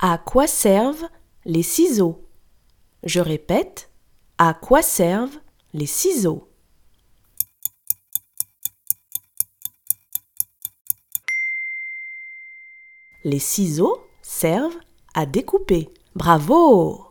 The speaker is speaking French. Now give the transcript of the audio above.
À quoi servent les ciseaux? Je répète. À quoi servent les ciseaux? Les ciseaux servent à découper. Bravo